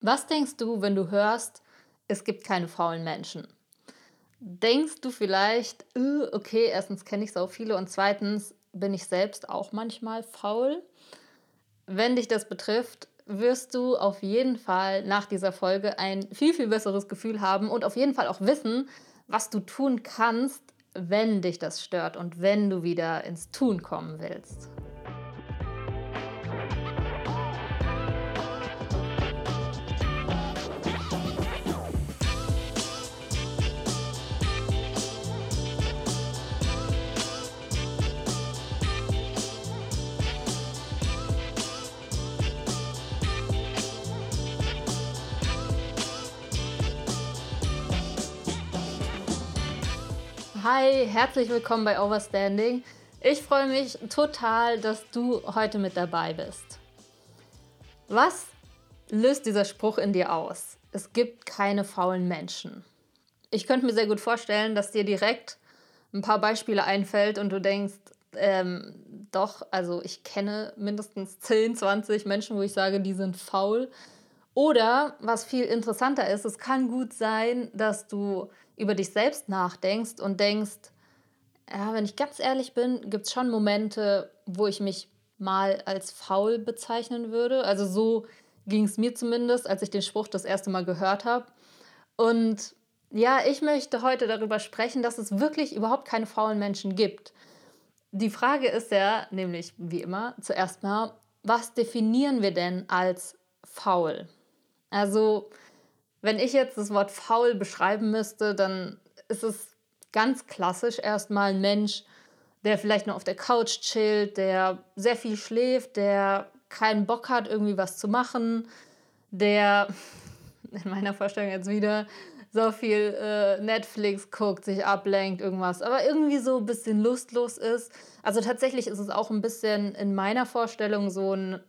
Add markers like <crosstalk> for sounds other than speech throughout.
Was denkst du, wenn du hörst, es gibt keine faulen Menschen? Denkst du vielleicht, okay, erstens kenne ich so viele und zweitens bin ich selbst auch manchmal faul? Wenn dich das betrifft, wirst du auf jeden Fall nach dieser Folge ein viel, viel besseres Gefühl haben und auf jeden Fall auch wissen, was du tun kannst, wenn dich das stört und wenn du wieder ins Tun kommen willst. Hi, herzlich willkommen bei Overstanding. Ich freue mich total, dass du heute mit dabei bist. Was löst dieser Spruch in dir aus? Es gibt keine faulen Menschen. Ich könnte mir sehr gut vorstellen, dass dir direkt ein paar Beispiele einfällt und du denkst, ähm, doch, also ich kenne mindestens 10, 20 Menschen, wo ich sage, die sind faul. Oder was viel interessanter ist, es kann gut sein, dass du über dich selbst nachdenkst und denkst, ja, wenn ich ganz ehrlich bin, gibt es schon Momente, wo ich mich mal als faul bezeichnen würde. Also so ging es mir zumindest, als ich den Spruch das erste Mal gehört habe. Und ja, ich möchte heute darüber sprechen, dass es wirklich überhaupt keine faulen Menschen gibt. Die Frage ist ja, nämlich wie immer, zuerst mal, was definieren wir denn als faul? Also wenn ich jetzt das Wort faul beschreiben müsste, dann ist es ganz klassisch erstmal ein Mensch, der vielleicht nur auf der Couch chillt, der sehr viel schläft, der keinen Bock hat, irgendwie was zu machen, der <laughs> in meiner Vorstellung jetzt wieder so viel äh, Netflix guckt, sich ablenkt, irgendwas, aber irgendwie so ein bisschen lustlos ist. Also tatsächlich ist es auch ein bisschen in meiner Vorstellung so eine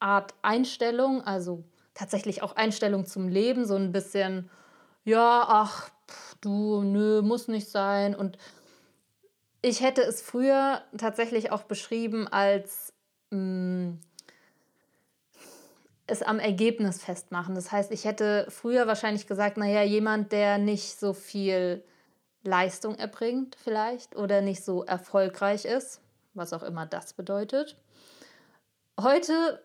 Art Einstellung, also tatsächlich auch Einstellung zum Leben, so ein bisschen, ja, ach, du, nö, muss nicht sein. Und ich hätte es früher tatsächlich auch beschrieben als mh, mm, es am Ergebnis festmachen. Das heißt, ich hätte früher wahrscheinlich gesagt, naja, jemand, der nicht so viel Leistung erbringt vielleicht oder nicht so erfolgreich ist, was auch immer das bedeutet. Heute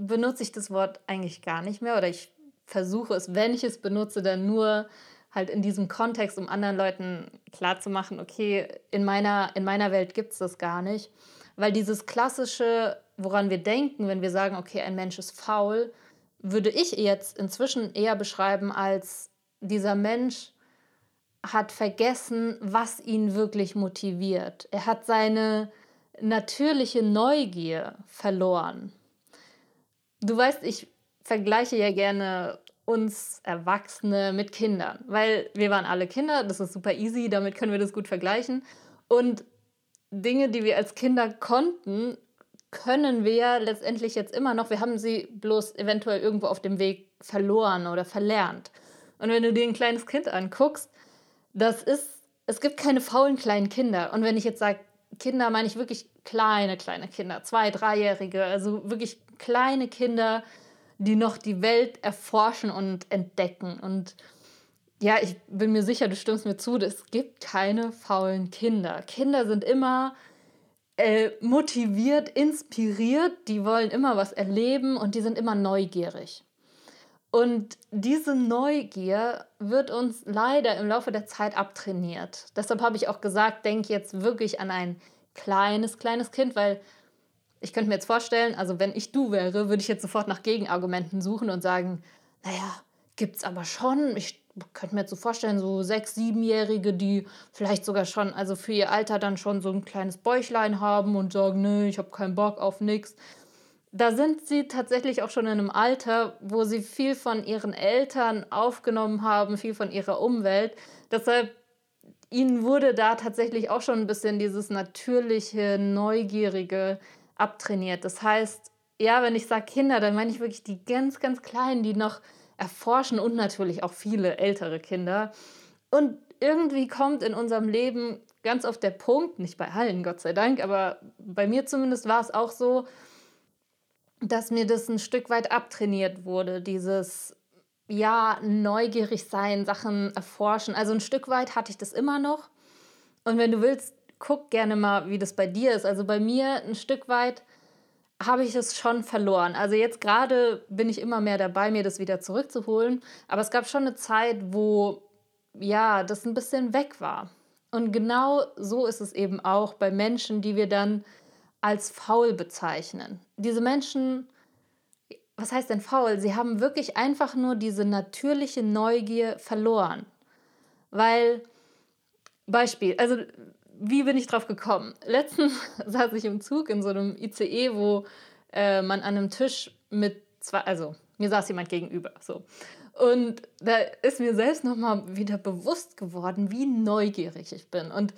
benutze ich das Wort eigentlich gar nicht mehr oder ich versuche es, wenn ich es benutze, dann nur halt in diesem Kontext, um anderen Leuten klarzumachen, okay, in meiner, in meiner Welt gibt es das gar nicht. Weil dieses klassische, woran wir denken, wenn wir sagen, okay, ein Mensch ist faul, würde ich jetzt inzwischen eher beschreiben als dieser Mensch hat vergessen, was ihn wirklich motiviert. Er hat seine natürliche Neugier verloren. Du weißt, ich vergleiche ja gerne uns Erwachsene mit Kindern, weil wir waren alle Kinder, das ist super easy, damit können wir das gut vergleichen. Und Dinge, die wir als Kinder konnten, können wir letztendlich jetzt immer noch, wir haben sie bloß eventuell irgendwo auf dem Weg verloren oder verlernt. Und wenn du dir ein kleines Kind anguckst, das ist, es gibt keine faulen kleinen Kinder. Und wenn ich jetzt sage, Kinder meine ich wirklich kleine, kleine Kinder, zwei, dreijährige, also wirklich kleine Kinder, die noch die Welt erforschen und entdecken. Und ja, ich bin mir sicher, du stimmst mir zu, es gibt keine faulen Kinder. Kinder sind immer äh, motiviert, inspiriert, die wollen immer was erleben und die sind immer neugierig. Und diese Neugier wird uns leider im Laufe der Zeit abtrainiert. Deshalb habe ich auch gesagt, denk jetzt wirklich an ein kleines, kleines Kind, weil ich könnte mir jetzt vorstellen, also wenn ich du wäre, würde ich jetzt sofort nach Gegenargumenten suchen und sagen, naja, gibt es aber schon. Ich könnte mir jetzt so vorstellen, so sechs, siebenjährige, die vielleicht sogar schon, also für ihr Alter dann schon so ein kleines Bäuchlein haben und sagen, nee, ich habe keinen Bock auf nichts. Da sind sie tatsächlich auch schon in einem Alter, wo sie viel von ihren Eltern aufgenommen haben, viel von ihrer Umwelt. Deshalb ihnen wurde da tatsächlich auch schon ein bisschen dieses natürliche, neugierige abtrainiert. Das heißt, ja, wenn ich sage Kinder, dann meine ich wirklich die ganz, ganz Kleinen, die noch erforschen und natürlich auch viele ältere Kinder. Und irgendwie kommt in unserem Leben ganz oft der Punkt, nicht bei allen, Gott sei Dank, aber bei mir zumindest war es auch so, dass mir das ein Stück weit abtrainiert wurde, dieses ja, neugierig sein, Sachen erforschen. Also ein Stück weit hatte ich das immer noch. Und wenn du willst, guck gerne mal, wie das bei dir ist. Also bei mir ein Stück weit habe ich es schon verloren. Also jetzt gerade bin ich immer mehr dabei, mir das wieder zurückzuholen. Aber es gab schon eine Zeit, wo ja, das ein bisschen weg war. Und genau so ist es eben auch bei Menschen, die wir dann als faul bezeichnen. Diese Menschen, was heißt denn faul? Sie haben wirklich einfach nur diese natürliche Neugier verloren. Weil, Beispiel, also wie bin ich drauf gekommen? Letztens <laughs> saß ich im Zug in so einem ICE, wo äh, man an einem Tisch mit zwei, also mir saß jemand gegenüber, so. Und da ist mir selbst nochmal wieder bewusst geworden, wie neugierig ich bin. Und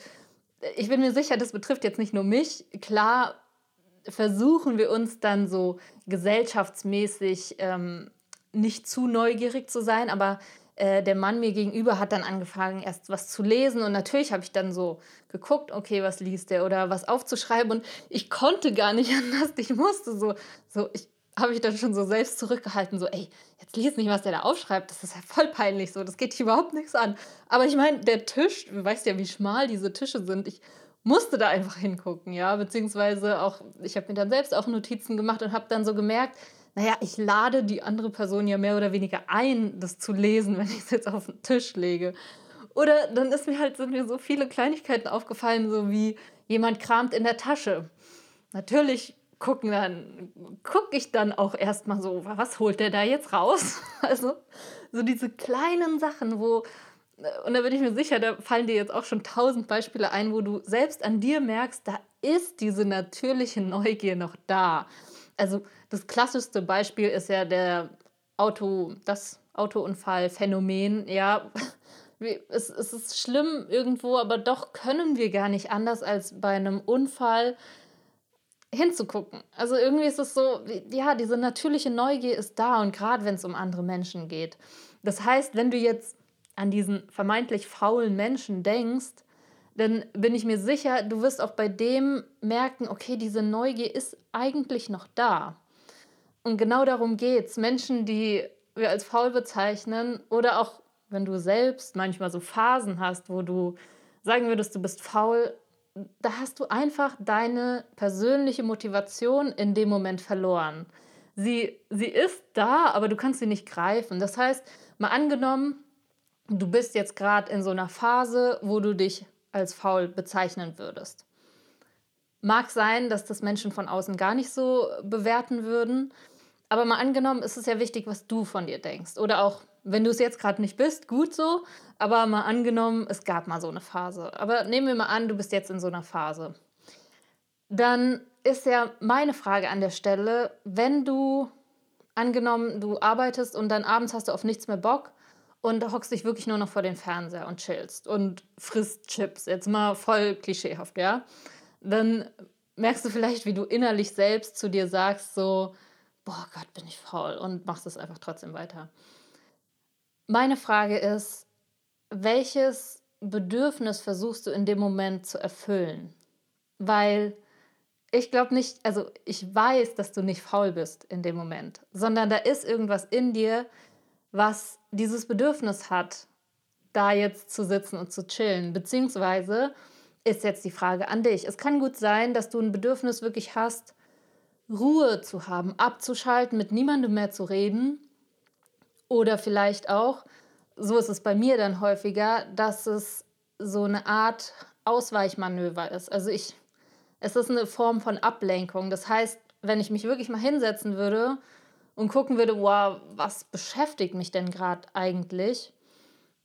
ich bin mir sicher, das betrifft jetzt nicht nur mich. Klar versuchen wir uns dann so gesellschaftsmäßig ähm, nicht zu neugierig zu sein, aber äh, der Mann mir gegenüber hat dann angefangen, erst was zu lesen und natürlich habe ich dann so geguckt, okay, was liest der oder was aufzuschreiben und ich konnte gar nicht <laughs> anders, ich musste so, so ich habe ich dann schon so selbst zurückgehalten, so, ey, jetzt lies nicht, was der da aufschreibt, das ist ja voll peinlich, so, das geht dich überhaupt nichts an. Aber ich meine, der Tisch, du weißt ja, wie schmal diese Tische sind, ich musste da einfach hingucken, ja, beziehungsweise auch, ich habe mir dann selbst auch Notizen gemacht und habe dann so gemerkt, naja, ich lade die andere Person ja mehr oder weniger ein, das zu lesen, <laughs> wenn ich es jetzt auf den Tisch lege. Oder dann ist mir halt, sind mir so viele Kleinigkeiten aufgefallen, so wie jemand kramt in der Tasche. Natürlich gucken dann, gucke ich dann auch erstmal so, was holt der da jetzt raus? <laughs> Also so diese kleinen Sachen, wo, und da bin ich mir sicher, da fallen dir jetzt auch schon tausend Beispiele ein, wo du selbst an dir merkst, da ist diese natürliche Neugier noch da. Also das klassischste Beispiel ist ja der Auto, das Autounfallphänomen. Ja, <laughs> es, es ist schlimm irgendwo, aber doch können wir gar nicht anders als bei einem Unfall hinzugucken. Also irgendwie ist es so, ja, diese natürliche Neugier ist da und gerade wenn es um andere Menschen geht. Das heißt, wenn du jetzt an diesen vermeintlich faulen Menschen denkst, dann bin ich mir sicher, du wirst auch bei dem merken, okay, diese Neugier ist eigentlich noch da. Und genau darum geht es. Menschen, die wir als faul bezeichnen oder auch wenn du selbst manchmal so Phasen hast, wo du sagen würdest, du bist faul, da hast du einfach deine persönliche Motivation in dem Moment verloren. Sie, sie ist da, aber du kannst sie nicht greifen. Das heißt, mal angenommen, du bist jetzt gerade in so einer Phase, wo du dich als faul bezeichnen würdest. Mag sein, dass das Menschen von außen gar nicht so bewerten würden, aber mal angenommen, ist es ja wichtig, was du von dir denkst. Oder auch, wenn du es jetzt gerade nicht bist, gut so, aber mal angenommen, es gab mal so eine Phase. Aber nehmen wir mal an, du bist jetzt in so einer Phase. Dann ist ja meine Frage an der Stelle, wenn du angenommen, du arbeitest und dann abends hast du auf nichts mehr Bock und hockst dich wirklich nur noch vor den Fernseher und chillst und frisst Chips, jetzt mal voll klischeehaft, ja? Dann merkst du vielleicht, wie du innerlich selbst zu dir sagst, so, boah Gott, bin ich faul und machst es einfach trotzdem weiter. Meine Frage ist, welches Bedürfnis versuchst du in dem Moment zu erfüllen? Weil ich glaube nicht, also ich weiß, dass du nicht faul bist in dem Moment, sondern da ist irgendwas in dir, was dieses Bedürfnis hat, da jetzt zu sitzen und zu chillen. Beziehungsweise ist jetzt die Frage an dich. Es kann gut sein, dass du ein Bedürfnis wirklich hast, Ruhe zu haben, abzuschalten, mit niemandem mehr zu reden. Oder vielleicht auch, so ist es bei mir dann häufiger, dass es so eine Art Ausweichmanöver ist. Also ich, es ist eine Form von Ablenkung. Das heißt, wenn ich mich wirklich mal hinsetzen würde und gucken würde, wow, was beschäftigt mich denn gerade eigentlich,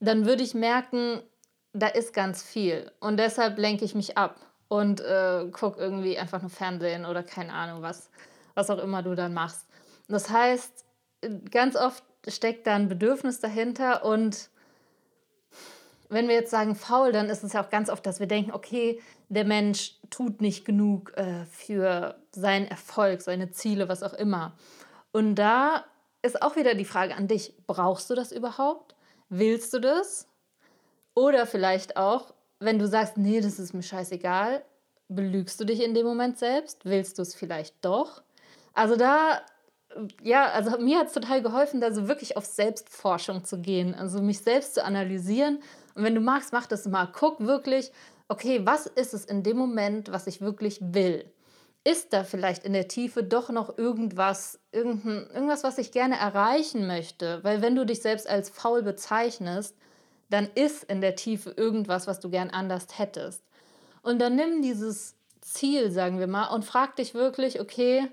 dann würde ich merken, da ist ganz viel. Und deshalb lenke ich mich ab und äh, guck irgendwie einfach nur Fernsehen oder keine Ahnung was, was auch immer du dann machst. Das heißt, ganz oft steckt da ein Bedürfnis dahinter und wenn wir jetzt sagen faul, dann ist es ja auch ganz oft, dass wir denken, okay, der Mensch tut nicht genug äh, für seinen Erfolg, seine Ziele, was auch immer. Und da ist auch wieder die Frage an dich, brauchst du das überhaupt? Willst du das? Oder vielleicht auch, wenn du sagst, nee, das ist mir scheißegal, belügst du dich in dem Moment selbst? Willst du es vielleicht doch? Also da ja, also mir hat es total geholfen, da so wirklich auf Selbstforschung zu gehen, also mich selbst zu analysieren. Und wenn du magst, mach das mal. Guck wirklich, okay, was ist es in dem Moment, was ich wirklich will? Ist da vielleicht in der Tiefe doch noch irgendwas, irgendein, irgendwas, was ich gerne erreichen möchte? Weil wenn du dich selbst als faul bezeichnest, dann ist in der Tiefe irgendwas, was du gern anders hättest. Und dann nimm dieses Ziel, sagen wir mal, und frag dich wirklich, okay,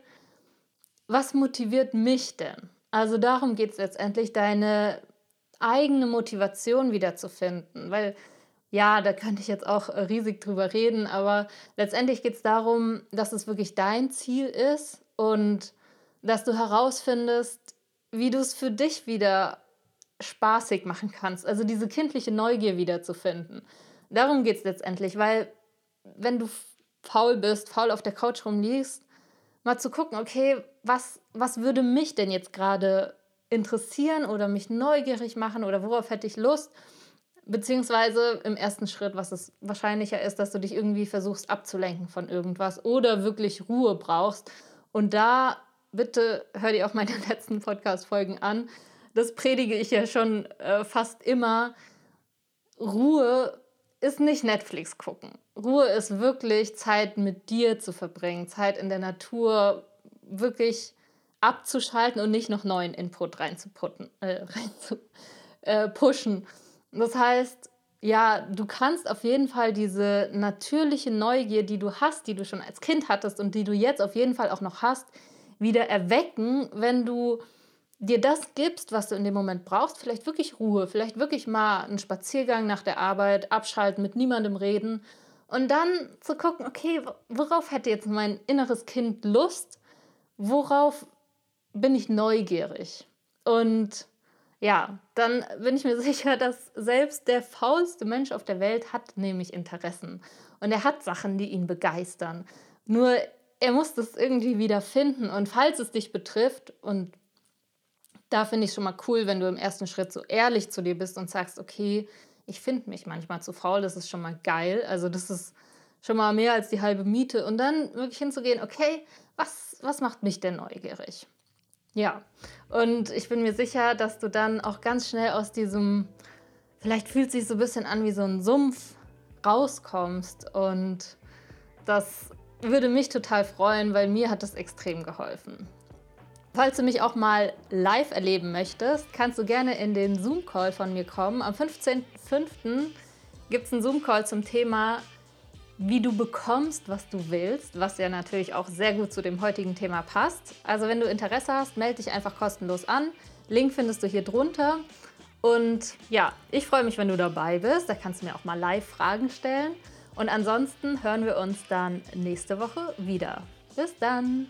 was motiviert mich denn? Also darum geht es letztendlich, deine eigene Motivation wiederzufinden. Weil ja, da könnte ich jetzt auch äh, riesig drüber reden, aber letztendlich geht es darum, dass es wirklich dein Ziel ist und dass du herausfindest, wie du es für dich wieder spaßig machen kannst. Also diese kindliche Neugier wiederzufinden. Darum geht es letztendlich, weil wenn du faul bist, faul auf der Couch rumliegst, mal zu gucken, okay, was, was würde mich denn jetzt gerade interessieren oder mich neugierig machen oder worauf hätte ich Lust? Beziehungsweise im ersten Schritt, was es wahrscheinlicher ist, dass du dich irgendwie versuchst abzulenken von irgendwas oder wirklich Ruhe brauchst. Und da bitte hör dir auch meine <laughs> letzten Podcast-Folgen an. Das predige ich ja schon äh, fast immer. Ruhe ist nicht Netflix gucken. Ruhe ist wirklich Zeit mit dir zu verbringen, Zeit in der Natur wirklich abzuschalten und nicht noch neuen Input reinzuputten, äh, <laughs> rein zu, äh. Das heißt, ja, du kannst auf jeden Fall diese natürliche Neugier, die du hast, die du schon als Kind hattest und die du jetzt auf jeden Fall auch noch hast, wieder erwecken, wenn du dir das gibst, was du in dem Moment brauchst. Vielleicht wirklich Ruhe, vielleicht wirklich mal einen Spaziergang nach der Arbeit, abschalten, mit niemandem reden und dann zu gucken, okay, worauf hätte jetzt mein inneres Kind Lust? Worauf bin ich neugierig? Und ja, dann bin ich mir <laughs> sicher, dass selbst der faulste Mensch auf der Welt hat nämlich Interessen. Und er hat Sachen, die ihn begeistern. Nur er muss das irgendwie wieder finden. Und falls es dich betrifft, und da finde ich schon mal cool, wenn du im ersten Schritt so ehrlich zu dir bist und sagst, okay, ich finde mich manchmal zu faul, das ist schon mal geil. Also das ist schon mal mehr als die halbe Miete. Und dann wirklich hinzugehen, okay, was, was macht mich denn neugierig? Ja, und ich bin mir sicher, dass du dann auch ganz schnell aus diesem, vielleicht fühlt sich so ein bisschen an wie so ein Sumpf, rauskommst. Und das würde mich total freuen, weil mir hat das extrem geholfen. Falls du mich auch mal live erleben möchtest, kannst du gerne in den Zoom-Call von mir kommen. Am 15.05. gibt es einen Zoom-Call zum Thema wie du bekommst, was du willst, was ja natürlich auch sehr gut zu dem heutigen Thema passt. Also wenn du Interesse hast, melde dich einfach kostenlos an. Link findest du hier drunter. Und ja, ich freue mich, wenn du dabei bist. Da kannst du mir auch mal live Fragen stellen. Und ansonsten hören wir uns dann nächste Woche wieder. Bis dann!